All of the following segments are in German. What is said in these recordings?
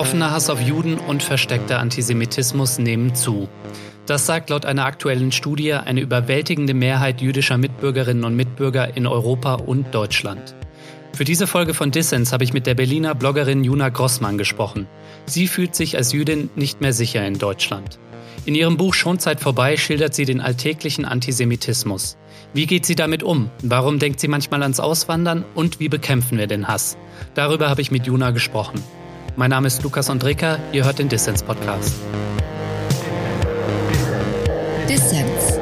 Offener Hass auf Juden und versteckter Antisemitismus nehmen zu. Das sagt laut einer aktuellen Studie eine überwältigende Mehrheit jüdischer Mitbürgerinnen und Mitbürger in Europa und Deutschland. Für diese Folge von Dissens habe ich mit der Berliner Bloggerin Juna Grossmann gesprochen. Sie fühlt sich als Jüdin nicht mehr sicher in Deutschland. In ihrem Buch Schonzeit vorbei schildert sie den alltäglichen Antisemitismus. Wie geht sie damit um? Warum denkt sie manchmal ans Auswandern? Und wie bekämpfen wir den Hass? Darüber habe ich mit Juna gesprochen. Mein Name ist Lukas Andreka, ihr hört den Dissens Podcast. Dissens,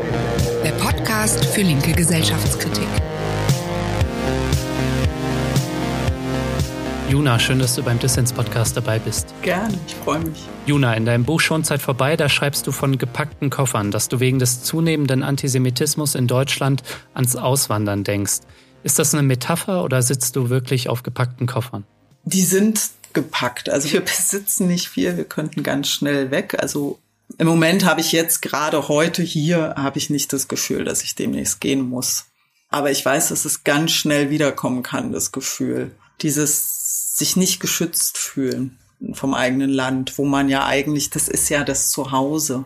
der Podcast für linke Gesellschaftskritik. Juna, schön, dass du beim Dissens-Podcast dabei bist. Gerne, ich freue mich. Juna, in deinem Buch Schonzeit vorbei, da schreibst du von gepackten Koffern, dass du wegen des zunehmenden Antisemitismus in Deutschland ans Auswandern denkst. Ist das eine Metapher oder sitzt du wirklich auf gepackten Koffern? Die sind gepackt. Also wir besitzen nicht viel, wir könnten ganz schnell weg. Also im Moment habe ich jetzt gerade heute hier, habe ich nicht das Gefühl, dass ich demnächst gehen muss. Aber ich weiß, dass es ganz schnell wiederkommen kann, das Gefühl. Dieses sich nicht geschützt fühlen vom eigenen Land, wo man ja eigentlich, das ist ja das Zuhause.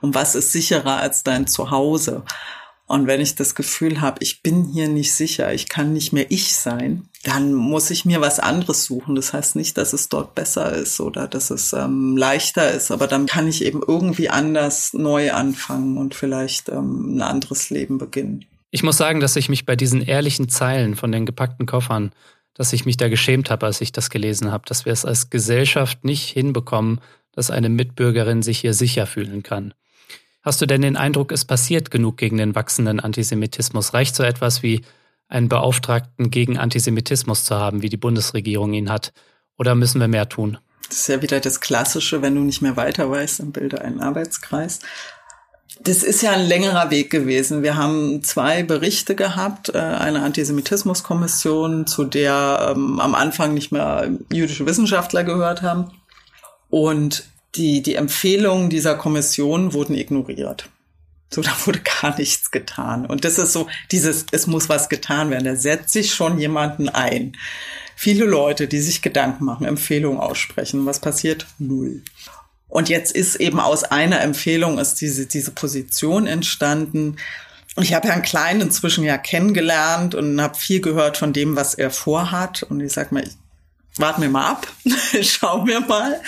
Und was ist sicherer als dein Zuhause? Und wenn ich das Gefühl habe, ich bin hier nicht sicher, ich kann nicht mehr ich sein, dann muss ich mir was anderes suchen. Das heißt nicht, dass es dort besser ist oder dass es ähm, leichter ist, aber dann kann ich eben irgendwie anders neu anfangen und vielleicht ähm, ein anderes Leben beginnen. Ich muss sagen, dass ich mich bei diesen ehrlichen Zeilen von den gepackten Koffern dass ich mich da geschämt habe, als ich das gelesen habe, dass wir es als Gesellschaft nicht hinbekommen, dass eine Mitbürgerin sich hier sicher fühlen kann. Hast du denn den Eindruck, es passiert genug gegen den wachsenden Antisemitismus? Reicht so etwas wie einen Beauftragten gegen Antisemitismus zu haben, wie die Bundesregierung ihn hat? Oder müssen wir mehr tun? Das ist ja wieder das Klassische, wenn du nicht mehr weiter weißt, dann bilde einen Arbeitskreis. Das ist ja ein längerer Weg gewesen. Wir haben zwei Berichte gehabt, äh, eine Antisemitismuskommission, zu der ähm, am Anfang nicht mehr jüdische Wissenschaftler gehört haben. Und die, die Empfehlungen dieser Kommission wurden ignoriert. So, da wurde gar nichts getan. Und das ist so, dieses, es muss was getan werden. Da setzt sich schon jemanden ein. Viele Leute, die sich Gedanken machen, Empfehlungen aussprechen. Was passiert? Null. Und jetzt ist eben aus einer Empfehlung ist diese, diese Position entstanden. Ich habe Herrn Klein inzwischen ja kennengelernt und habe viel gehört von dem, was er vorhat. Und ich sag mal, warten wir mal ab, schauen wir mal,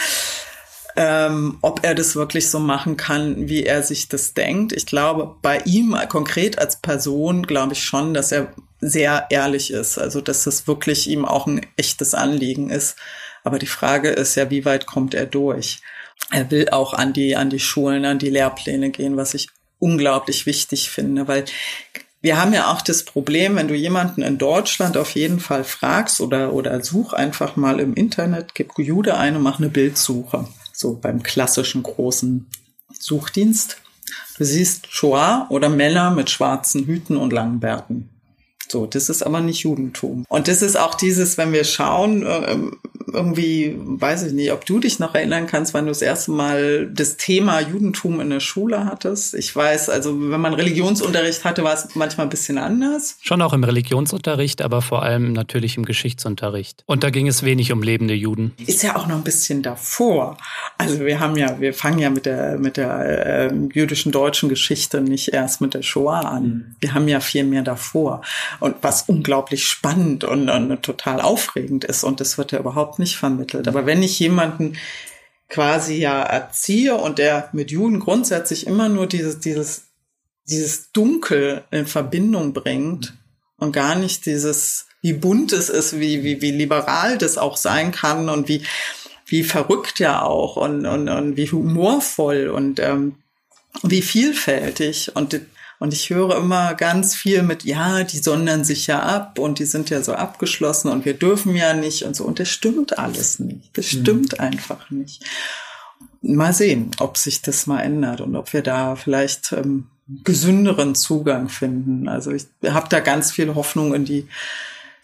ähm, ob er das wirklich so machen kann, wie er sich das denkt. Ich glaube, bei ihm konkret als Person glaube ich schon, dass er sehr ehrlich ist. Also, dass das wirklich ihm auch ein echtes Anliegen ist. Aber die Frage ist ja, wie weit kommt er durch? er will auch an die, an die Schulen, an die Lehrpläne gehen, was ich unglaublich wichtig finde, weil wir haben ja auch das Problem, wenn du jemanden in Deutschland auf jeden Fall fragst oder, oder such einfach mal im Internet, gib Jude ein und mach eine Bildsuche. So beim klassischen großen Suchdienst. Du siehst Shoah oder Männer mit schwarzen Hüten und langen Bärten. So, das ist aber nicht Judentum. Und das ist auch dieses, wenn wir schauen, äh, irgendwie, weiß ich nicht, ob du dich noch erinnern kannst, wann du das erste Mal das Thema Judentum in der Schule hattest. Ich weiß, also wenn man Religionsunterricht hatte, war es manchmal ein bisschen anders. Schon auch im Religionsunterricht, aber vor allem natürlich im Geschichtsunterricht. Und da ging es wenig um lebende Juden. Ist ja auch noch ein bisschen davor. Also wir haben ja, wir fangen ja mit der, mit der äh, jüdischen deutschen Geschichte nicht erst mit der Shoah an. Mhm. Wir haben ja viel mehr davor. Und was unglaublich spannend und, und total aufregend ist. Und das wird ja überhaupt nicht vermittelt. Aber wenn ich jemanden quasi ja erziehe und der mit Juden grundsätzlich immer nur dieses, dieses, dieses Dunkel in Verbindung bringt und gar nicht dieses, wie bunt es ist, wie, wie, wie liberal das auch sein kann und wie, wie verrückt ja auch und, und, und wie humorvoll und ähm, wie vielfältig. Und und ich höre immer ganz viel mit, ja, die sondern sich ja ab und die sind ja so abgeschlossen und wir dürfen ja nicht und so. Und das stimmt alles nicht. Das mhm. stimmt mhm. einfach nicht. Mal sehen, ob sich das mal ändert und ob wir da vielleicht ähm, gesünderen Zugang finden. Also ich habe da ganz viel Hoffnung in die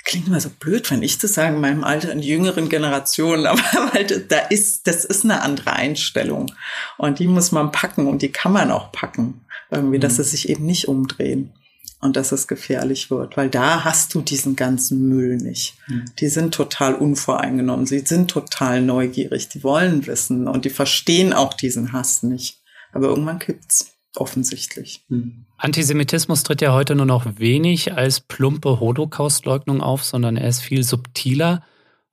klingt immer so blöd, wenn ich das sage, in meinem Alter, in jüngeren Generationen, aber halt, da ist, das ist eine andere Einstellung. Und die muss man packen und die kann man auch packen irgendwie, dass mhm. sie sich eben nicht umdrehen. und dass es gefährlich wird, weil da hast du diesen ganzen Müll nicht. Mhm. Die sind total unvoreingenommen, sie sind total neugierig, die wollen wissen und die verstehen auch diesen Hass nicht. Aber irgendwann kippt's offensichtlich. Mhm. Antisemitismus tritt ja heute nur noch wenig als plumpe Holocaustleugnung auf, sondern er ist viel subtiler.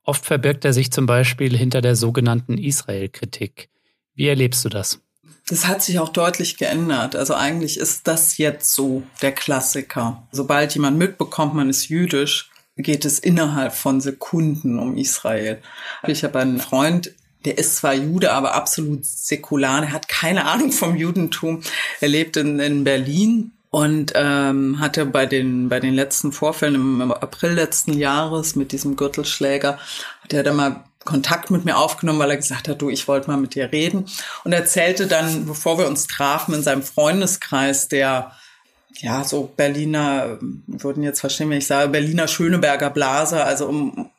Oft verbirgt er sich zum Beispiel hinter der sogenannten Israel-Kritik. Wie erlebst du das? Das hat sich auch deutlich geändert. Also eigentlich ist das jetzt so der Klassiker. Sobald jemand mitbekommt, man ist jüdisch, geht es innerhalb von Sekunden um Israel. Ich habe einen Freund, der ist zwar Jude, aber absolut säkular. Er hat keine Ahnung vom Judentum. Er lebt in, in Berlin und ähm, hatte bei den bei den letzten Vorfällen im, April letzten Jahres mit diesem Gürtelschläger hat er da mal Kontakt mit mir aufgenommen, weil er gesagt hat, du, ich wollte mal mit dir reden. Und erzählte dann, bevor wir uns trafen, in seinem Freundeskreis, der ja so Berliner, würden jetzt verstehen, wenn ich sage, Berliner Schöneberger Blase, also um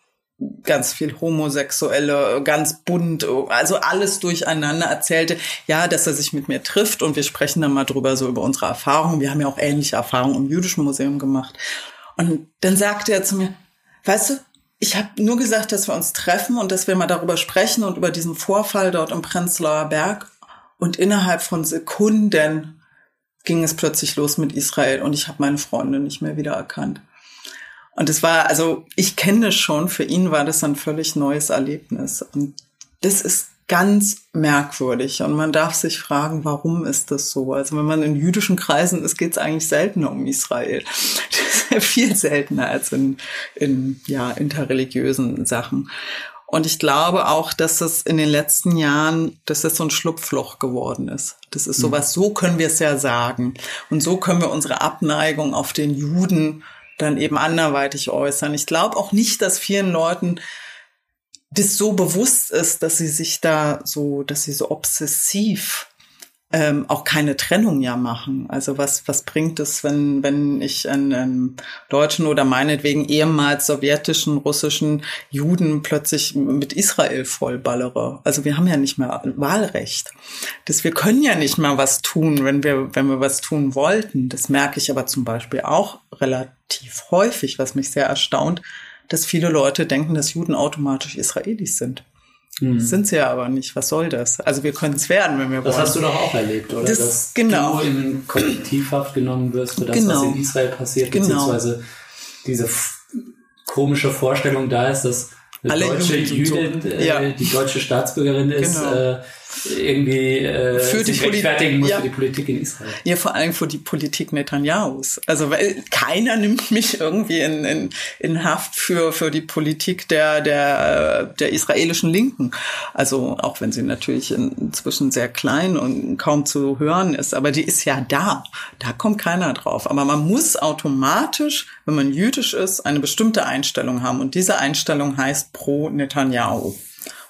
ganz viel Homosexuelle, ganz bunt, also alles durcheinander erzählte, ja, dass er sich mit mir trifft und wir sprechen dann mal drüber, so über unsere Erfahrungen. Wir haben ja auch ähnliche Erfahrungen im Jüdischen Museum gemacht. Und dann sagte er zu mir, weißt du, ich habe nur gesagt, dass wir uns treffen und dass wir mal darüber sprechen und über diesen Vorfall dort im Prenzlauer Berg. Und innerhalb von Sekunden ging es plötzlich los mit Israel und ich habe meine Freunde nicht mehr wiedererkannt. Und es war, also ich kenne es schon, für ihn war das ein völlig neues Erlebnis. Und das ist ganz merkwürdig und man darf sich fragen, warum ist das so? Also wenn man in jüdischen Kreisen ist, geht es eigentlich seltener um Israel. Das viel seltener als in, in ja, interreligiösen Sachen. Und ich glaube auch, dass es in den letzten Jahren, dass es so ein Schlupfloch geworden ist. Das ist sowas, so können wir es ja sagen. Und so können wir unsere Abneigung auf den Juden dann eben anderweitig äußern. Ich glaube auch nicht, dass vielen Leuten das so bewusst ist, dass sie sich da so, dass sie so obsessiv ähm, auch keine Trennung ja machen. Also was, was bringt es, wenn, wenn ich einen, deutschen oder meinetwegen ehemals sowjetischen, russischen Juden plötzlich mit Israel vollballere? Also wir haben ja nicht mehr Wahlrecht. Das, wir können ja nicht mal was tun, wenn wir, wenn wir was tun wollten. Das merke ich aber zum Beispiel auch relativ häufig, was mich sehr erstaunt, dass viele Leute denken, dass Juden automatisch Israelis sind. Mhm. Sind sie ja aber nicht. Was soll das? Also wir können es werden, wenn wir das wollen. Das hast du doch auch erlebt, oder? Das, Dass genau. du in Kollektivhaft genommen wirst für das, Genau. was in Israel passiert, Genau. beziehungsweise diese komische Vorstellung da ist, dass eine Alle deutsche Juden Jüdin, so. äh, Ja. die deutsche Staatsbürgerin ist, Genau. äh, irgendwie äh, Für sich rechtfertigen muss ja. für die Politik in Israel. Ja, vor allem für die Politik Netanyahus. Also weil keiner nimmt mich irgendwie in, in, in Haft für, für die Politik der, der, der israelischen Linken. Also auch wenn sie natürlich inzwischen sehr klein und kaum zu hören ist, aber die ist ja da. Da kommt keiner drauf. Aber man muss automatisch, wenn man jüdisch ist, eine bestimmte Einstellung haben. Und diese Einstellung heißt pro Netanyahu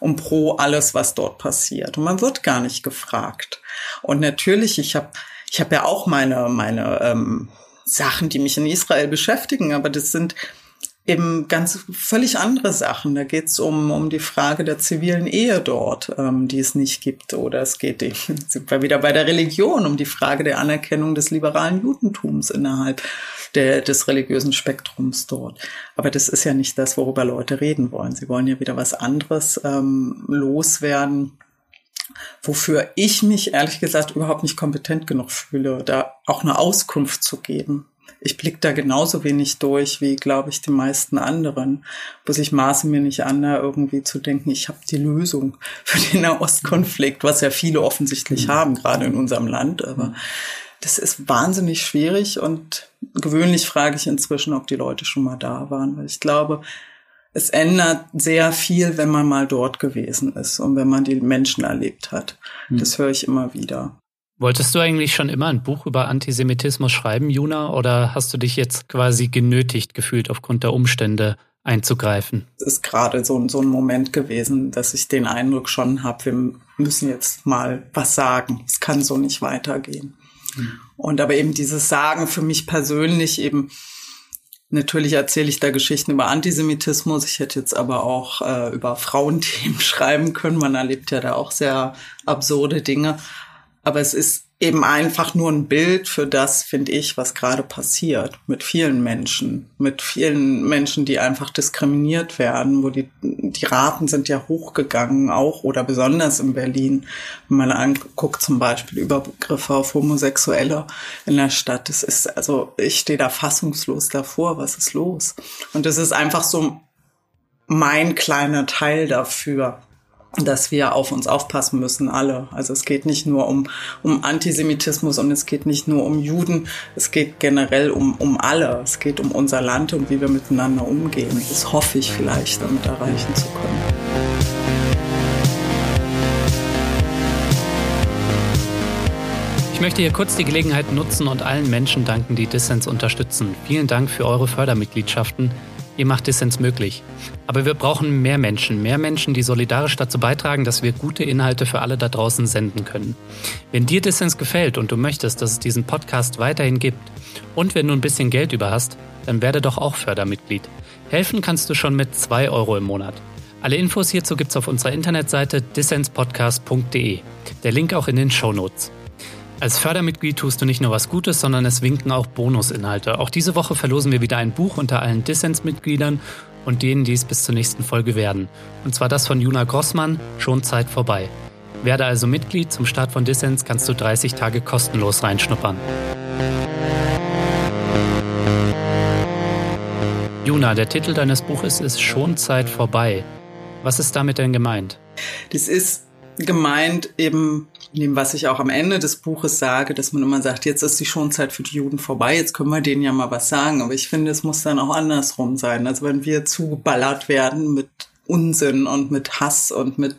und pro alles, was dort passiert. Und man wird gar nicht gefragt. Und natürlich, ich habe ich hab ja auch meine, meine ähm, Sachen, die mich in Israel beschäftigen, aber das sind eben ganz völlig andere Sachen. Da geht es um, um die Frage der zivilen Ehe dort, ähm, die es nicht gibt. Oder es geht eben, sind wir wieder bei der Religion, um die Frage der Anerkennung des liberalen Judentums innerhalb der, des religiösen Spektrums dort. Aber das ist ja nicht das, worüber Leute reden wollen. Sie wollen ja wieder was anderes ähm, loswerden, wofür ich mich ehrlich gesagt überhaupt nicht kompetent genug fühle, da auch eine Auskunft zu geben. Ich blicke da genauso wenig durch wie, glaube ich, die meisten anderen. Bloß ich maße mir nicht an, da irgendwie zu denken, ich habe die Lösung für den Nahostkonflikt, was ja viele offensichtlich haben, gerade in unserem Land. Aber das ist wahnsinnig schwierig und gewöhnlich frage ich inzwischen, ob die Leute schon mal da waren, weil ich glaube, es ändert sehr viel, wenn man mal dort gewesen ist und wenn man die Menschen erlebt hat. Das höre ich immer wieder. Wolltest du eigentlich schon immer ein Buch über Antisemitismus schreiben, Juna, oder hast du dich jetzt quasi genötigt gefühlt, aufgrund der Umstände einzugreifen? Es ist gerade so, so ein Moment gewesen, dass ich den Eindruck schon habe, wir müssen jetzt mal was sagen. Es kann so nicht weitergehen. Und aber eben dieses Sagen für mich persönlich eben, natürlich erzähle ich da Geschichten über Antisemitismus. Ich hätte jetzt aber auch äh, über Frauenthemen schreiben können. Man erlebt ja da auch sehr absurde Dinge. Aber es ist eben einfach nur ein Bild für das, finde ich, was gerade passiert mit vielen Menschen, mit vielen Menschen, die einfach diskriminiert werden, wo die, die Raten sind ja hochgegangen auch oder besonders in Berlin, wenn man anguckt zum Beispiel Übergriffe auf Homosexuelle in der Stadt. Das ist, also ich stehe da fassungslos davor, was ist los? Und das ist einfach so mein kleiner Teil dafür dass wir auf uns aufpassen müssen, alle. Also es geht nicht nur um, um Antisemitismus und es geht nicht nur um Juden, es geht generell um, um alle. Es geht um unser Land und wie wir miteinander umgehen. Das hoffe ich vielleicht damit erreichen zu können. Ich möchte hier kurz die Gelegenheit nutzen und allen Menschen danken, die Dissens unterstützen. Vielen Dank für eure Fördermitgliedschaften. Ihr macht Dissens möglich. Aber wir brauchen mehr Menschen, mehr Menschen, die solidarisch dazu beitragen, dass wir gute Inhalte für alle da draußen senden können. Wenn dir Dissens gefällt und du möchtest, dass es diesen Podcast weiterhin gibt und wenn du ein bisschen Geld über hast, dann werde doch auch Fördermitglied. Helfen kannst du schon mit 2 Euro im Monat. Alle Infos hierzu gibt's auf unserer Internetseite dissenspodcast.de. Der Link auch in den Show Notes. Als Fördermitglied tust du nicht nur was Gutes, sondern es winken auch Bonusinhalte. Auch diese Woche verlosen wir wieder ein Buch unter allen Dissens-Mitgliedern und denen, die es bis zur nächsten Folge werden. Und zwar das von Juna Grossmann, Schon Zeit vorbei. Werde also Mitglied. Zum Start von Dissens kannst du 30 Tage kostenlos reinschnuppern. Juna, der Titel deines Buches ist Schon Zeit vorbei. Was ist damit denn gemeint? Das ist gemeint eben dem, was ich auch am Ende des Buches sage, dass man immer sagt, jetzt ist die Schonzeit für die Juden vorbei, jetzt können wir denen ja mal was sagen. Aber ich finde, es muss dann auch andersrum sein. Also wenn wir zugeballert werden mit Unsinn und mit Hass und mit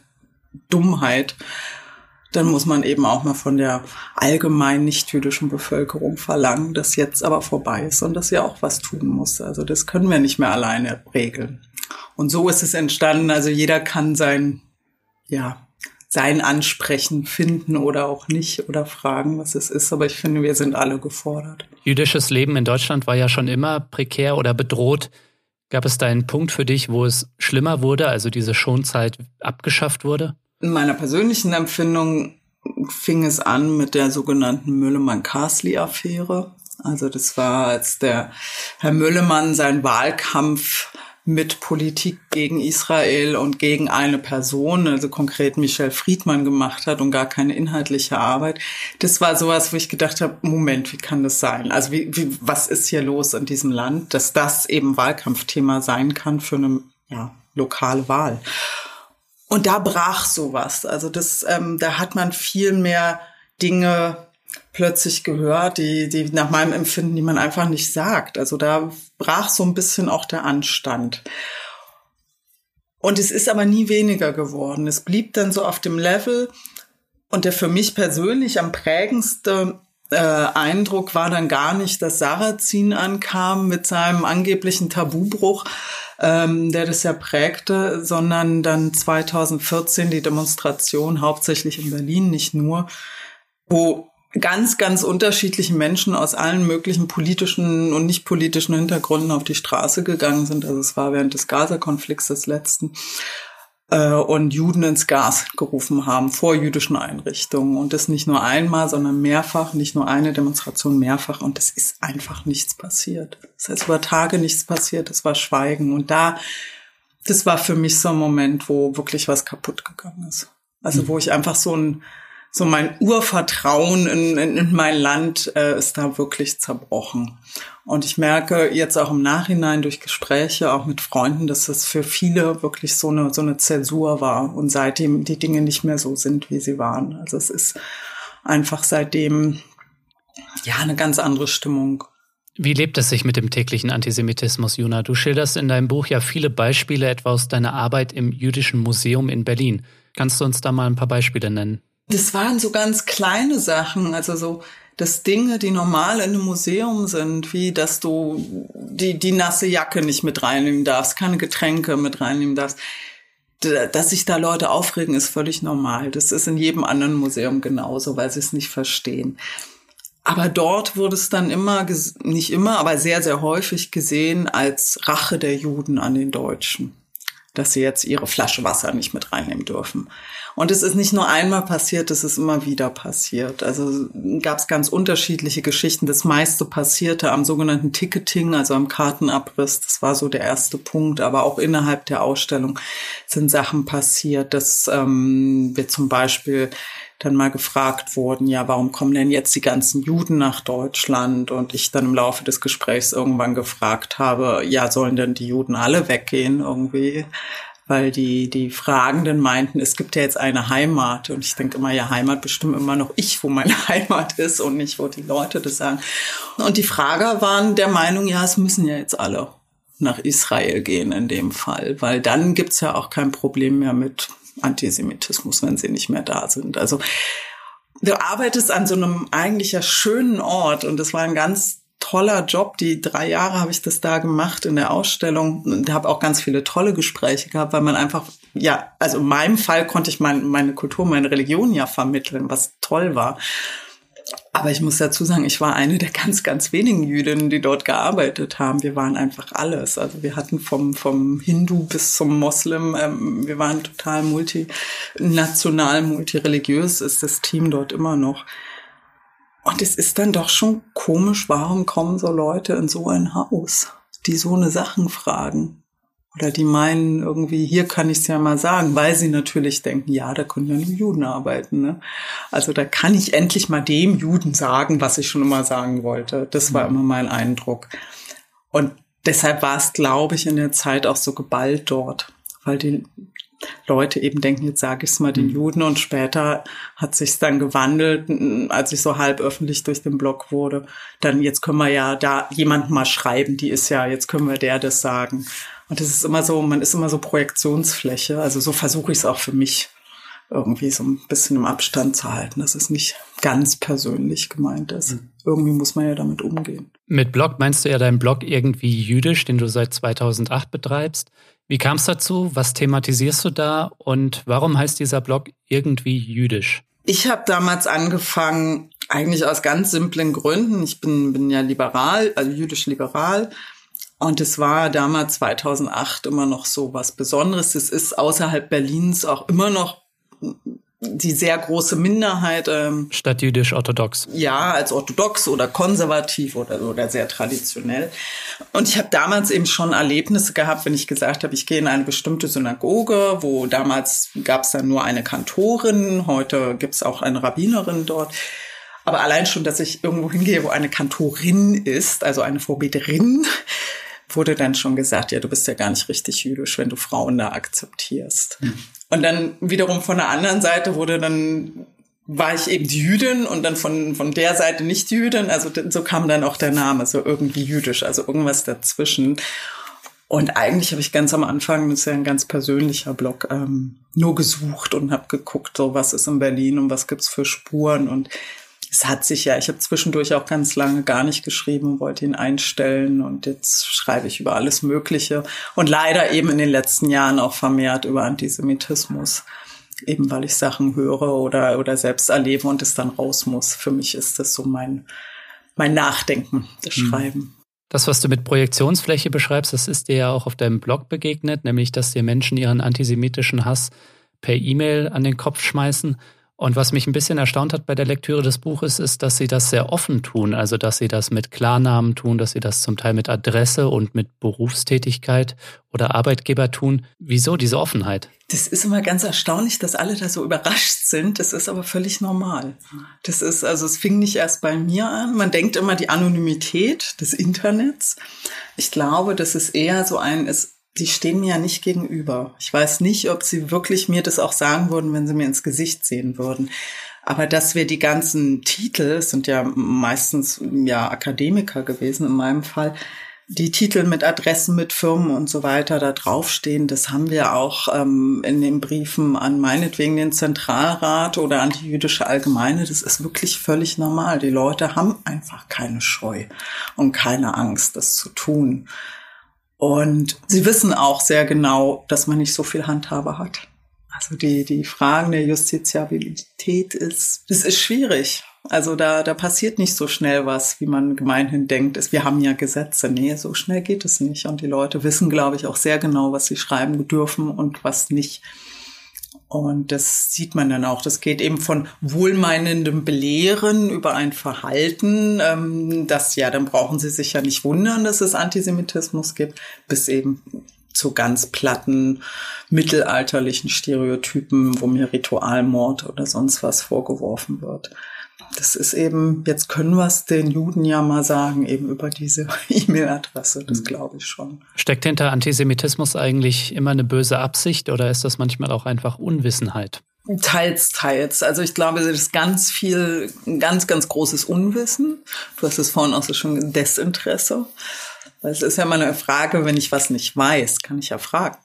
Dummheit, dann muss man eben auch mal von der allgemein nicht-jüdischen Bevölkerung verlangen, dass jetzt aber vorbei ist und dass sie auch was tun muss. Also das können wir nicht mehr alleine regeln. Und so ist es entstanden. Also jeder kann sein, ja, sein Ansprechen finden oder auch nicht oder fragen, was es ist. Aber ich finde, wir sind alle gefordert. Jüdisches Leben in Deutschland war ja schon immer prekär oder bedroht. Gab es da einen Punkt für dich, wo es schlimmer wurde, also diese Schonzeit abgeschafft wurde? In meiner persönlichen Empfindung fing es an mit der sogenannten Müllemann-Karsli-Affäre. Also das war, als der Herr Müllemann seinen Wahlkampf mit Politik gegen Israel und gegen eine Person, also konkret Michel Friedmann gemacht hat und gar keine inhaltliche Arbeit. Das war sowas, wo ich gedacht habe, Moment, wie kann das sein? Also wie, wie, was ist hier los in diesem Land, dass das eben Wahlkampfthema sein kann für eine ja, lokale Wahl. Und da brach sowas. Also das, ähm, da hat man viel mehr Dinge plötzlich gehört, die, die nach meinem Empfinden, die man einfach nicht sagt. Also da brach so ein bisschen auch der Anstand. Und es ist aber nie weniger geworden. Es blieb dann so auf dem Level. Und der für mich persönlich am prägendste äh, Eindruck war dann gar nicht, dass Sarrazin ankam mit seinem angeblichen Tabubruch, ähm, der das ja prägte, sondern dann 2014 die Demonstration hauptsächlich in Berlin, nicht nur, wo ganz, ganz unterschiedlichen Menschen aus allen möglichen politischen und nicht politischen Hintergründen auf die Straße gegangen sind. Also es war während des Gaza-Konflikts des letzten äh, und Juden ins Gas gerufen haben vor jüdischen Einrichtungen. Und das nicht nur einmal, sondern mehrfach, nicht nur eine Demonstration, mehrfach. Und es ist einfach nichts passiert. Das heißt, über Tage nichts passiert, es war Schweigen. Und da, das war für mich so ein Moment, wo wirklich was kaputt gegangen ist. Also wo ich einfach so ein so mein Urvertrauen in, in, in mein Land äh, ist da wirklich zerbrochen. Und ich merke jetzt auch im Nachhinein durch Gespräche, auch mit Freunden, dass es für viele wirklich so eine, so eine Zäsur war und seitdem die Dinge nicht mehr so sind, wie sie waren. Also es ist einfach seitdem ja eine ganz andere Stimmung. Wie lebt es sich mit dem täglichen Antisemitismus, Juna? Du schilderst in deinem Buch ja viele Beispiele etwa aus deiner Arbeit im Jüdischen Museum in Berlin. Kannst du uns da mal ein paar Beispiele nennen? Das waren so ganz kleine Sachen, also so, dass Dinge, die normal in einem Museum sind, wie dass du die, die nasse Jacke nicht mit reinnehmen darfst, keine Getränke mit reinnehmen darfst, dass sich da Leute aufregen, ist völlig normal. Das ist in jedem anderen Museum genauso, weil sie es nicht verstehen. Aber dort wurde es dann immer, nicht immer, aber sehr, sehr häufig gesehen als Rache der Juden an den Deutschen. dass sie jetzt ihre Flasche Wasser nicht mit reinnehmen dürfen. Und es ist nicht nur einmal passiert, es ist immer wieder passiert. Also gab es ganz unterschiedliche Geschichten. Das meiste passierte am sogenannten Ticketing, also am Kartenabriss. Das war so der erste Punkt. Aber auch innerhalb der Ausstellung sind Sachen passiert, dass ähm, wir zum Beispiel dann mal gefragt wurden, ja, warum kommen denn jetzt die ganzen Juden nach Deutschland? Und ich dann im Laufe des Gesprächs irgendwann gefragt habe, ja, sollen denn die Juden alle weggehen irgendwie? Weil die, die Fragenden meinten, es gibt ja jetzt eine Heimat. Und ich denke immer, ja, Heimat bestimmt immer noch ich, wo meine Heimat ist und nicht, wo die Leute das sagen. Und die Frager waren der Meinung, ja, es müssen ja jetzt alle nach Israel gehen in dem Fall, weil dann gibt's ja auch kein Problem mehr mit Antisemitismus, wenn sie nicht mehr da sind. Also du arbeitest an so einem eigentlich ja schönen Ort und das war ein ganz toller Job. Die drei Jahre habe ich das da gemacht in der Ausstellung und habe auch ganz viele tolle Gespräche gehabt, weil man einfach, ja, also in meinem Fall konnte ich mein, meine Kultur, meine Religion ja vermitteln, was toll war. Aber ich muss dazu sagen, ich war eine der ganz, ganz wenigen Jüdinnen, die dort gearbeitet haben. Wir waren einfach alles. Also wir hatten vom, vom Hindu bis zum Moslem, ähm, wir waren total multinational, multireligiös ist das Team dort immer noch. Und es ist dann doch schon komisch, warum kommen so Leute in so ein Haus, die so eine Sachen fragen? Oder die meinen irgendwie, hier kann ich es ja mal sagen, weil sie natürlich denken, ja, da können ja nur Juden arbeiten. Ne? Also da kann ich endlich mal dem Juden sagen, was ich schon immer sagen wollte. Das war mhm. immer mein Eindruck. Und deshalb war es, glaube ich, in der Zeit auch so geballt dort, weil die Leute eben denken, jetzt sage ich es mal den mhm. Juden und später hat sich dann gewandelt, als ich so halb öffentlich durch den Blog wurde. Dann jetzt können wir ja da jemanden mal schreiben, die ist ja, jetzt können wir der das sagen. Und das ist immer so, man ist immer so Projektionsfläche. Also so versuche ich es auch für mich irgendwie so ein bisschen im Abstand zu halten, dass es nicht ganz persönlich gemeint ist. Mhm. Irgendwie muss man ja damit umgehen. Mit Blog meinst du ja deinen Blog irgendwie jüdisch, den du seit 2008 betreibst. Wie kam es dazu? Was thematisierst du da? Und warum heißt dieser Blog irgendwie jüdisch? Ich habe damals angefangen, eigentlich aus ganz simplen Gründen. Ich bin, bin ja liberal, also jüdisch liberal und es war damals 2008 immer noch so was Besonderes. Es ist außerhalb Berlins auch immer noch die sehr große Minderheit. Ähm, Statt jüdisch-orthodox. Ja, als orthodox oder konservativ oder, oder sehr traditionell. Und ich habe damals eben schon Erlebnisse gehabt, wenn ich gesagt habe, ich gehe in eine bestimmte Synagoge, wo damals gab es dann nur eine Kantorin, heute gibt es auch eine Rabbinerin dort. Aber allein schon, dass ich irgendwo hingehe, wo eine Kantorin ist, also eine Vorbeterin, wurde dann schon gesagt, ja, du bist ja gar nicht richtig jüdisch, wenn du Frauen da akzeptierst. Mhm. Und dann wiederum von der anderen Seite wurde dann war ich eben die Jüdin und dann von, von der Seite nicht Jüdin. Also so kam dann auch der Name, so irgendwie jüdisch, also irgendwas dazwischen. Und eigentlich habe ich ganz am Anfang, das ist ja ein ganz persönlicher Blog, ähm, nur gesucht und habe geguckt, so was ist in Berlin und was gibt's für Spuren. Und es hat sich ja, ich habe zwischendurch auch ganz lange gar nicht geschrieben und wollte ihn einstellen und jetzt schreibe ich über alles Mögliche und leider eben in den letzten Jahren auch vermehrt über Antisemitismus, eben weil ich Sachen höre oder, oder selbst erlebe und es dann raus muss. Für mich ist das so mein, mein Nachdenken, das mhm. Schreiben. Das, was du mit Projektionsfläche beschreibst, das ist dir ja auch auf deinem Blog begegnet, nämlich dass dir Menschen ihren antisemitischen Hass per E-Mail an den Kopf schmeißen. Und was mich ein bisschen erstaunt hat bei der Lektüre des Buches, ist, dass sie das sehr offen tun. Also, dass sie das mit Klarnamen tun, dass sie das zum Teil mit Adresse und mit Berufstätigkeit oder Arbeitgeber tun. Wieso diese Offenheit? Das ist immer ganz erstaunlich, dass alle da so überrascht sind. Das ist aber völlig normal. Das ist, also, es fing nicht erst bei mir an. Man denkt immer die Anonymität des Internets. Ich glaube, dass es eher so ein, ist, die stehen mir ja nicht gegenüber. Ich weiß nicht, ob sie wirklich mir das auch sagen würden, wenn sie mir ins Gesicht sehen würden. Aber dass wir die ganzen Titel, sind ja meistens ja Akademiker gewesen in meinem Fall, die Titel mit Adressen, mit Firmen und so weiter da draufstehen, das haben wir auch ähm, in den Briefen an meinetwegen den Zentralrat oder an die jüdische Allgemeine. Das ist wirklich völlig normal. Die Leute haben einfach keine Scheu und keine Angst, das zu tun. Und sie wissen auch sehr genau, dass man nicht so viel Handhabe hat. Also die, die Fragen der Justiziabilität ist, das ist schwierig. Also da, da passiert nicht so schnell was, wie man gemeinhin denkt. Wir haben ja Gesetze. Nee, so schnell geht es nicht. Und die Leute wissen, glaube ich, auch sehr genau, was sie schreiben dürfen und was nicht. Und das sieht man dann auch. Das geht eben von wohlmeinendem Belehren über ein Verhalten, ähm, das ja, dann brauchen Sie sich ja nicht wundern, dass es Antisemitismus gibt, bis eben zu ganz platten mittelalterlichen Stereotypen, wo mir Ritualmord oder sonst was vorgeworfen wird. Das ist eben, jetzt können wir es den Juden ja mal sagen, eben über diese E-Mail-Adresse, das mhm. glaube ich schon. Steckt hinter Antisemitismus eigentlich immer eine böse Absicht oder ist das manchmal auch einfach Unwissenheit? Teils, teils. Also ich glaube, es ist ganz viel, ganz, ganz großes Unwissen. Du hast es vorhin auch so schon Desinteresse. Weil es ist ja mal eine Frage, wenn ich was nicht weiß, kann ich ja fragen.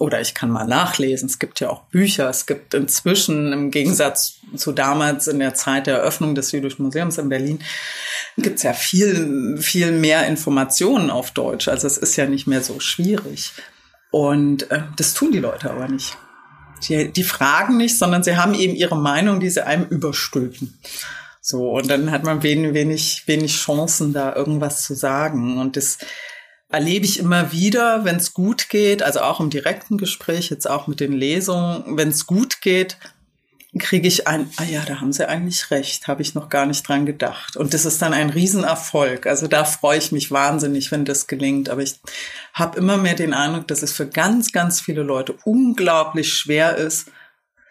Oder ich kann mal nachlesen. Es gibt ja auch Bücher. Es gibt inzwischen im Gegensatz zu damals in der Zeit der Eröffnung des Jüdischen Museums in Berlin gibt es ja viel, viel mehr Informationen auf Deutsch. Also es ist ja nicht mehr so schwierig. Und äh, das tun die Leute aber nicht. Die, die fragen nicht, sondern sie haben eben ihre Meinung, die sie einem überstülpen. So, und dann hat man wenig, wenig, wenig Chancen, da irgendwas zu sagen. Und das erlebe ich immer wieder, wenn es gut geht, also auch im direkten Gespräch, jetzt auch mit den Lesungen, wenn es gut geht, kriege ich ein, ah ja, da haben sie eigentlich recht, habe ich noch gar nicht dran gedacht. Und das ist dann ein Riesenerfolg. Also da freue ich mich wahnsinnig, wenn das gelingt. Aber ich habe immer mehr den Eindruck, dass es für ganz, ganz viele Leute unglaublich schwer ist,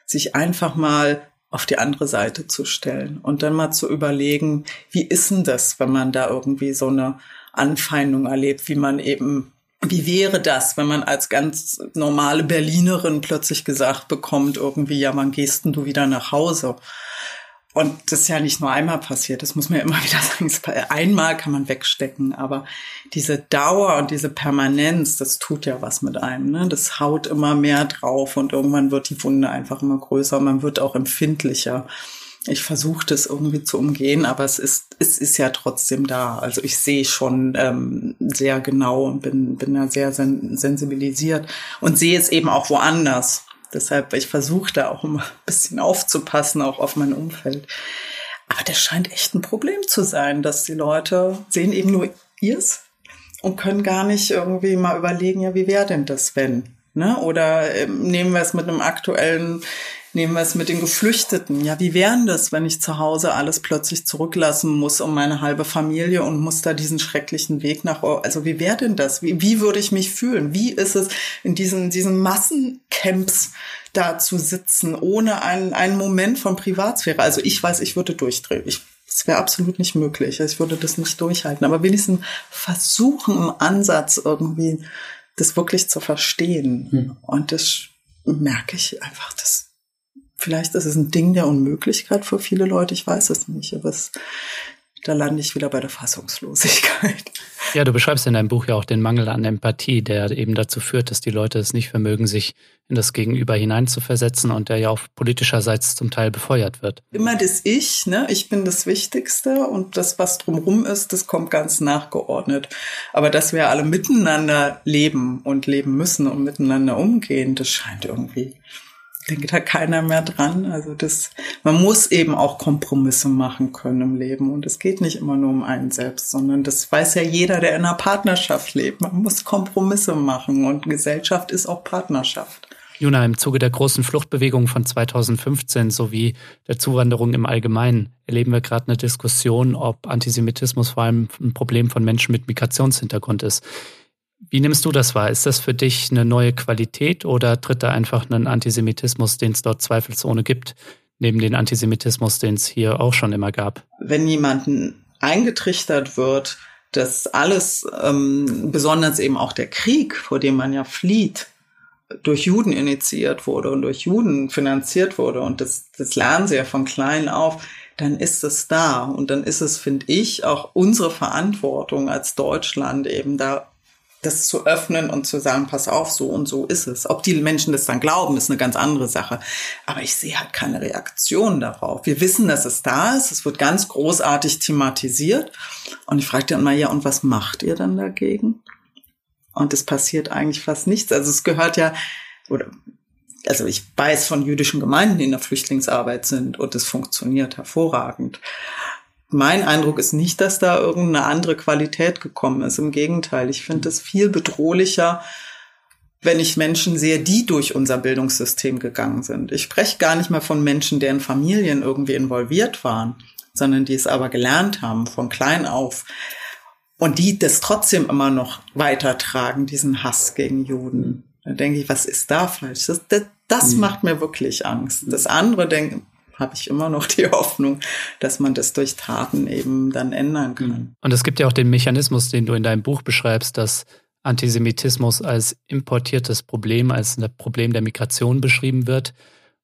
sich einfach mal auf die andere Seite zu stellen und dann mal zu überlegen, wie ist denn das, wenn man da irgendwie so eine Anfeindung erlebt, wie man eben, wie wäre das, wenn man als ganz normale Berlinerin plötzlich gesagt bekommt, irgendwie, ja, wann gehst denn du wieder nach Hause? Und das ist ja nicht nur einmal passiert, das muss man ja immer wieder sagen. Einmal kann man wegstecken, aber diese Dauer und diese Permanenz, das tut ja was mit einem. Ne? Das haut immer mehr drauf und irgendwann wird die Wunde einfach immer größer und man wird auch empfindlicher ich versuche das irgendwie zu umgehen, aber es ist, es ist ja trotzdem da. Also ich sehe schon ähm, sehr genau und bin, bin da sehr sen sensibilisiert und sehe es eben auch woanders. Deshalb, ich versuche da auch immer ein bisschen aufzupassen, auch auf mein Umfeld. Aber das scheint echt ein Problem zu sein, dass die Leute sehen eben nur ihrs und können gar nicht irgendwie mal überlegen, ja, wie wäre denn das, wenn? Ne? Oder ähm, nehmen wir es mit einem aktuellen Nehmen wir es mit den Geflüchteten. Ja, wie wären das, wenn ich zu Hause alles plötzlich zurücklassen muss um meine halbe Familie und muss da diesen schrecklichen Weg nach, also wie wäre denn das? Wie, wie würde ich mich fühlen? Wie ist es in diesen, diesen Massencamps da zu sitzen, ohne einen, einen Moment von Privatsphäre? Also ich weiß, ich würde durchdrehen. Ich, das wäre absolut nicht möglich. Ich würde das nicht durchhalten. Aber wenigstens versuchen im Ansatz irgendwie das wirklich zu verstehen. Hm. Und das merke ich einfach, das Vielleicht ist es ein Ding der Unmöglichkeit für viele Leute, ich weiß es nicht, aber es, da lande ich wieder bei der Fassungslosigkeit. Ja, du beschreibst in deinem Buch ja auch den Mangel an Empathie, der eben dazu führt, dass die Leute es nicht vermögen, sich in das Gegenüber hineinzuversetzen und der ja auch politischerseits zum Teil befeuert wird. Immer das Ich, ne? Ich bin das Wichtigste und das, was drumherum ist, das kommt ganz nachgeordnet. Aber dass wir alle miteinander leben und leben müssen und miteinander umgehen, das scheint irgendwie denkt da keiner mehr dran. Also das, man muss eben auch Kompromisse machen können im Leben. Und es geht nicht immer nur um einen selbst, sondern das weiß ja jeder, der in einer Partnerschaft lebt. Man muss Kompromisse machen und Gesellschaft ist auch Partnerschaft. Juna, im Zuge der großen Fluchtbewegung von 2015 sowie der Zuwanderung im Allgemeinen erleben wir gerade eine Diskussion, ob Antisemitismus vor allem ein Problem von Menschen mit Migrationshintergrund ist. Wie nimmst du das wahr? Ist das für dich eine neue Qualität oder tritt da einfach ein Antisemitismus, den es dort zweifelsohne gibt, neben den Antisemitismus, den es hier auch schon immer gab? Wenn jemanden eingetrichtert wird, dass alles, ähm, besonders eben auch der Krieg, vor dem man ja flieht, durch Juden initiiert wurde und durch Juden finanziert wurde und das, das lernen sie ja von klein auf, dann ist es da. Und dann ist es, finde ich, auch unsere Verantwortung als Deutschland eben da das zu öffnen und zu sagen, pass auf, so und so ist es. Ob die Menschen das dann glauben, ist eine ganz andere Sache. Aber ich sehe halt keine Reaktion darauf. Wir wissen, dass es da ist. Es wird ganz großartig thematisiert. Und ich frage dann mal, ja, und was macht ihr dann dagegen? Und es passiert eigentlich fast nichts. Also es gehört ja, oder also ich weiß von jüdischen Gemeinden, die in der Flüchtlingsarbeit sind und es funktioniert hervorragend. Mein Eindruck ist nicht, dass da irgendeine andere Qualität gekommen ist. Im Gegenteil, ich finde es viel bedrohlicher, wenn ich Menschen sehe, die durch unser Bildungssystem gegangen sind. Ich spreche gar nicht mehr von Menschen, deren Familien irgendwie involviert waren, sondern die es aber gelernt haben von klein auf und die das trotzdem immer noch weitertragen, diesen Hass gegen Juden. Da denke ich, was ist da falsch? Das, das, das mhm. macht mir wirklich Angst. Das andere denke, habe ich immer noch die Hoffnung, dass man das durch Taten eben dann ändern kann. Und es gibt ja auch den Mechanismus, den du in deinem Buch beschreibst, dass Antisemitismus als importiertes Problem, als ein Problem der Migration beschrieben wird,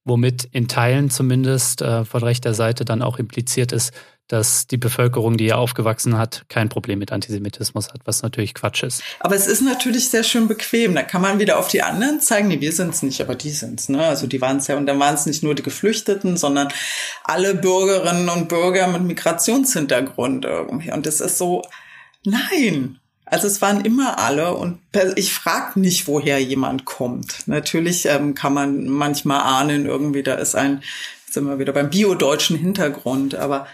womit in Teilen zumindest äh, von rechter Seite dann auch impliziert ist, dass die Bevölkerung, die hier aufgewachsen hat, kein Problem mit Antisemitismus hat, was natürlich Quatsch ist. Aber es ist natürlich sehr schön bequem. Da kann man wieder auf die anderen zeigen. Nee, wir sind es nicht, aber die sind es. Ne? Also die waren es ja. Und dann waren es nicht nur die Geflüchteten, sondern alle Bürgerinnen und Bürger mit Migrationshintergrund irgendwie. Und das ist so, nein, also es waren immer alle und ich frage nicht, woher jemand kommt. Natürlich ähm, kann man manchmal ahnen, irgendwie da ist ein, sind wir wieder beim biodeutschen Hintergrund, aber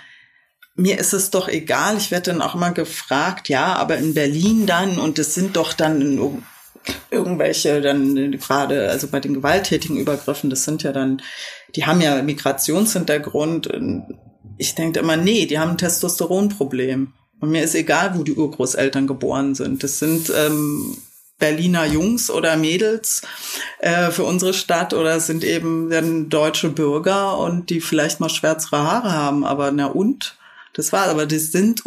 mir ist es doch egal. Ich werde dann auch immer gefragt, ja, aber in Berlin dann und es sind doch dann irgendwelche dann gerade, also bei den gewalttätigen Übergriffen, das sind ja dann, die haben ja Migrationshintergrund. Ich denke immer, nee, die haben ein Testosteronproblem. Und mir ist egal, wo die Urgroßeltern geboren sind. Das sind ähm, Berliner Jungs oder Mädels äh, für unsere Stadt oder sind eben dann deutsche Bürger und die vielleicht mal schwärzere Haare haben. Aber na und? Das war, aber das sind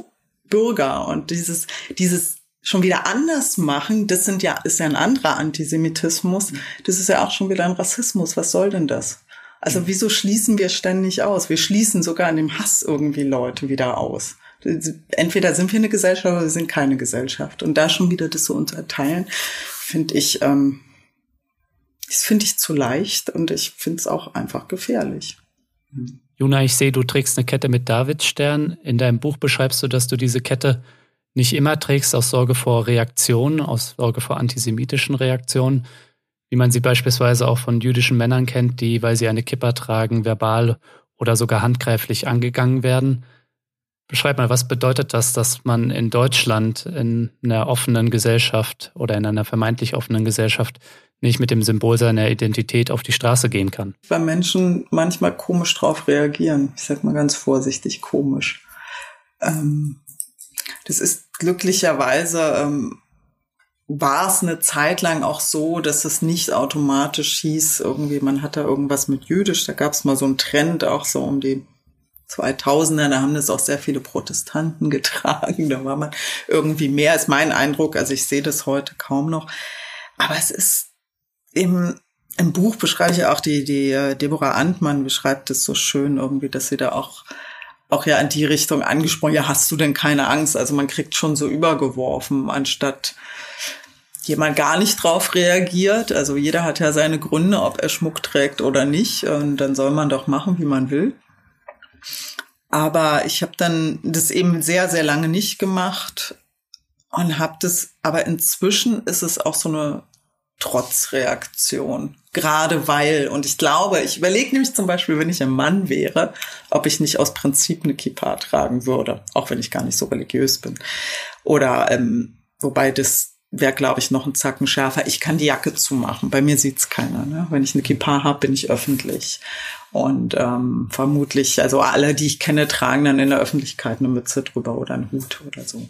Bürger und dieses, dieses schon wieder anders machen, das sind ja, ist ja ein anderer Antisemitismus. Das ist ja auch schon wieder ein Rassismus. Was soll denn das? Also wieso schließen wir ständig aus? Wir schließen sogar in dem Hass irgendwie Leute wieder aus entweder sind wir eine Gesellschaft oder wir sind keine Gesellschaft. Und da schon wieder das so unterteilen, finde ich, ähm, das finde ich zu leicht und ich finde es auch einfach gefährlich. Juna, ich sehe, du trägst eine Kette mit Davidstern. In deinem Buch beschreibst du, dass du diese Kette nicht immer trägst aus Sorge vor Reaktionen, aus Sorge vor antisemitischen Reaktionen, wie man sie beispielsweise auch von jüdischen Männern kennt, die, weil sie eine Kippa tragen, verbal oder sogar handgreiflich angegangen werden. Beschreib mal, was bedeutet das, dass man in Deutschland in einer offenen Gesellschaft oder in einer vermeintlich offenen Gesellschaft nicht mit dem Symbol seiner Identität auf die Straße gehen kann? Weil Menschen manchmal komisch drauf reagieren. Ich sag mal ganz vorsichtig komisch. Ähm, das ist glücklicherweise ähm, war es eine Zeit lang auch so, dass es nicht automatisch hieß, irgendwie, man hat da irgendwas mit Jüdisch. Da gab es mal so einen Trend auch so um die 2000er, da haben das auch sehr viele Protestanten getragen. Da war man irgendwie mehr, ist mein Eindruck. Also ich sehe das heute kaum noch. Aber es ist im, im Buch beschreibe ich auch die, die äh, Deborah Antmann beschreibt es so schön irgendwie, dass sie da auch auch ja in die Richtung angesprochen, ja, hast du denn keine Angst? Also man kriegt schon so übergeworfen, anstatt jemand gar nicht drauf reagiert. Also jeder hat ja seine Gründe, ob er Schmuck trägt oder nicht. Und dann soll man doch machen, wie man will. Aber ich habe dann das eben sehr, sehr lange nicht gemacht und habe das, aber inzwischen ist es auch so eine Trotzreaktion. Gerade weil, und ich glaube, ich überlege nämlich zum Beispiel, wenn ich ein Mann wäre, ob ich nicht aus Prinzip eine Kippa tragen würde, auch wenn ich gar nicht so religiös bin. Oder ähm, wobei das wäre, glaube ich, noch ein Zacken schärfer. Ich kann die Jacke zumachen. Bei mir sieht's keiner. Ne? Wenn ich eine Kippa habe, bin ich öffentlich. Und ähm, vermutlich, also alle, die ich kenne, tragen dann in der Öffentlichkeit eine Mütze drüber oder einen Hut oder so.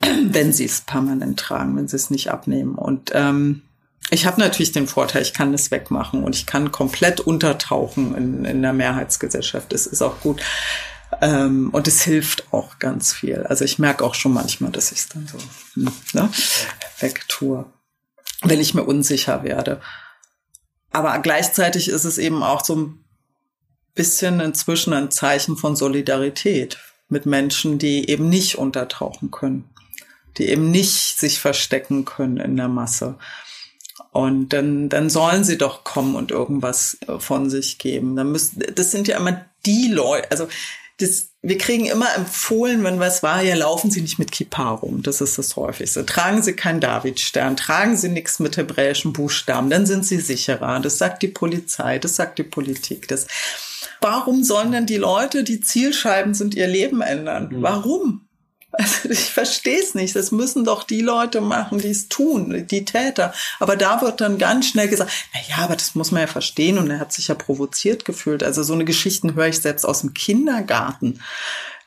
wenn sie es permanent tragen, wenn sie es nicht abnehmen. Und ähm, ich habe natürlich den Vorteil, ich kann es wegmachen und ich kann komplett untertauchen in, in der Mehrheitsgesellschaft. Das ist auch gut. Ähm, und es hilft auch ganz viel. Also ich merke auch schon manchmal, dass ich es dann so hm, ne, wegtue, wenn ich mir unsicher werde. Aber gleichzeitig ist es eben auch so ein bisschen inzwischen ein Zeichen von Solidarität mit Menschen, die eben nicht untertauchen können, die eben nicht sich verstecken können in der Masse. Und dann, dann sollen sie doch kommen und irgendwas äh, von sich geben. Dann müssen, das sind ja immer die Leute, also das, wir kriegen immer empfohlen, wenn was war, ja, laufen Sie nicht mit Kippa rum. Das ist das häufigste. Tragen Sie keinen Davidstern, tragen Sie nichts mit hebräischen Buchstaben, dann sind Sie sicherer. Das sagt die Polizei, das sagt die Politik. Das, warum sollen denn die Leute, die Zielscheiben sind, ihr Leben ändern? Mhm. Warum? Also ich verstehe es nicht. Das müssen doch die Leute machen, die es tun, die Täter. Aber da wird dann ganz schnell gesagt, na ja, aber das muss man ja verstehen und er hat sich ja provoziert gefühlt. Also so eine Geschichten höre ich selbst aus dem Kindergarten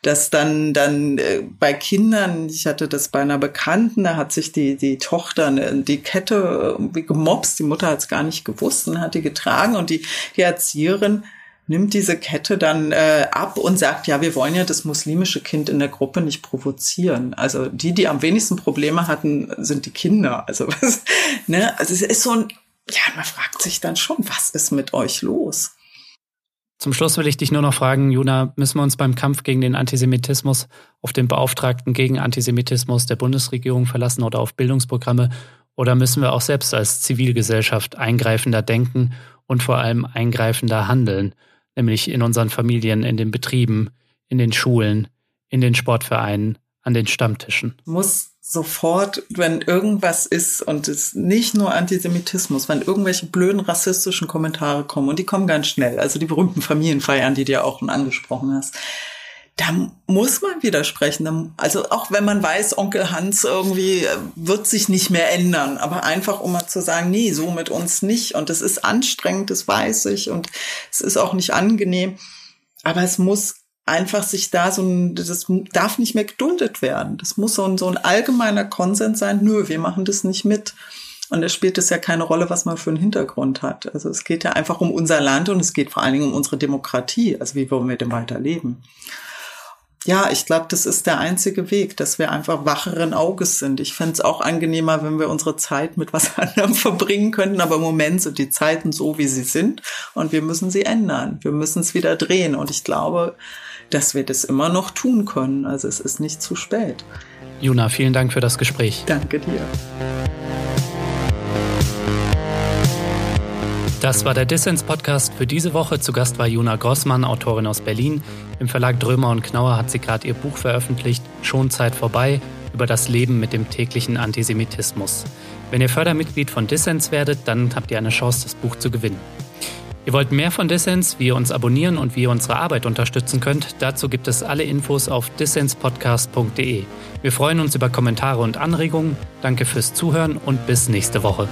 dass dann dann äh, bei Kindern, ich hatte das bei einer Bekannten, da hat sich die die Tochter ne, die Kette gemobst, die Mutter hat es gar nicht gewusst und hat die getragen und die die Erzieherin nimmt diese Kette dann äh, ab und sagt, ja, wir wollen ja das muslimische Kind in der Gruppe nicht provozieren. Also die, die am wenigsten Probleme hatten, sind die Kinder. Also, was, ne? also es ist so ein, ja, man fragt sich dann schon, was ist mit euch los? Zum Schluss will ich dich nur noch fragen, Juna, müssen wir uns beim Kampf gegen den Antisemitismus auf den Beauftragten gegen Antisemitismus der Bundesregierung verlassen oder auf Bildungsprogramme? Oder müssen wir auch selbst als Zivilgesellschaft eingreifender denken und vor allem eingreifender handeln? Nämlich in unseren Familien, in den Betrieben, in den Schulen, in den Sportvereinen, an den Stammtischen. Muss sofort, wenn irgendwas ist und es nicht nur Antisemitismus, wenn irgendwelche blöden rassistischen Kommentare kommen und die kommen ganz schnell, also die berühmten Familienfeiern, die du ja auch schon angesprochen hast, da muss man widersprechen. Also auch wenn man weiß, Onkel Hans irgendwie äh, wird sich nicht mehr ändern, aber einfach um mal zu sagen, nee, so mit uns nicht. Und es ist anstrengend, das weiß ich und es ist auch nicht angenehm. Aber es muss einfach sich da so ein, das darf nicht mehr geduldet werden. Das muss so ein, so ein allgemeiner Konsens sein. Nö, wir machen das nicht mit. Und es spielt es ja keine Rolle, was man für einen Hintergrund hat. Also es geht ja einfach um unser Land und es geht vor allen Dingen um unsere Demokratie. Also wie wollen wir denn weiterleben? Ja, ich glaube, das ist der einzige Weg, dass wir einfach wacheren Auges sind. Ich fände es auch angenehmer, wenn wir unsere Zeit mit was anderem verbringen könnten, aber im Moment sind die Zeiten so, wie sie sind und wir müssen sie ändern. Wir müssen es wieder drehen und ich glaube, dass wir das immer noch tun können. Also es ist nicht zu spät. Juna, vielen Dank für das Gespräch. Danke dir. Das war der Dissens-Podcast für diese Woche. Zu Gast war Juna Grossmann, Autorin aus Berlin. Im Verlag Drömer und Knauer hat sie gerade ihr Buch veröffentlicht, Schon Zeit vorbei, über das Leben mit dem täglichen Antisemitismus. Wenn ihr Fördermitglied von Dissens werdet, dann habt ihr eine Chance, das Buch zu gewinnen. Ihr wollt mehr von Dissens, wie ihr uns abonnieren und wie ihr unsere Arbeit unterstützen könnt, dazu gibt es alle Infos auf dissenspodcast.de. Wir freuen uns über Kommentare und Anregungen. Danke fürs Zuhören und bis nächste Woche.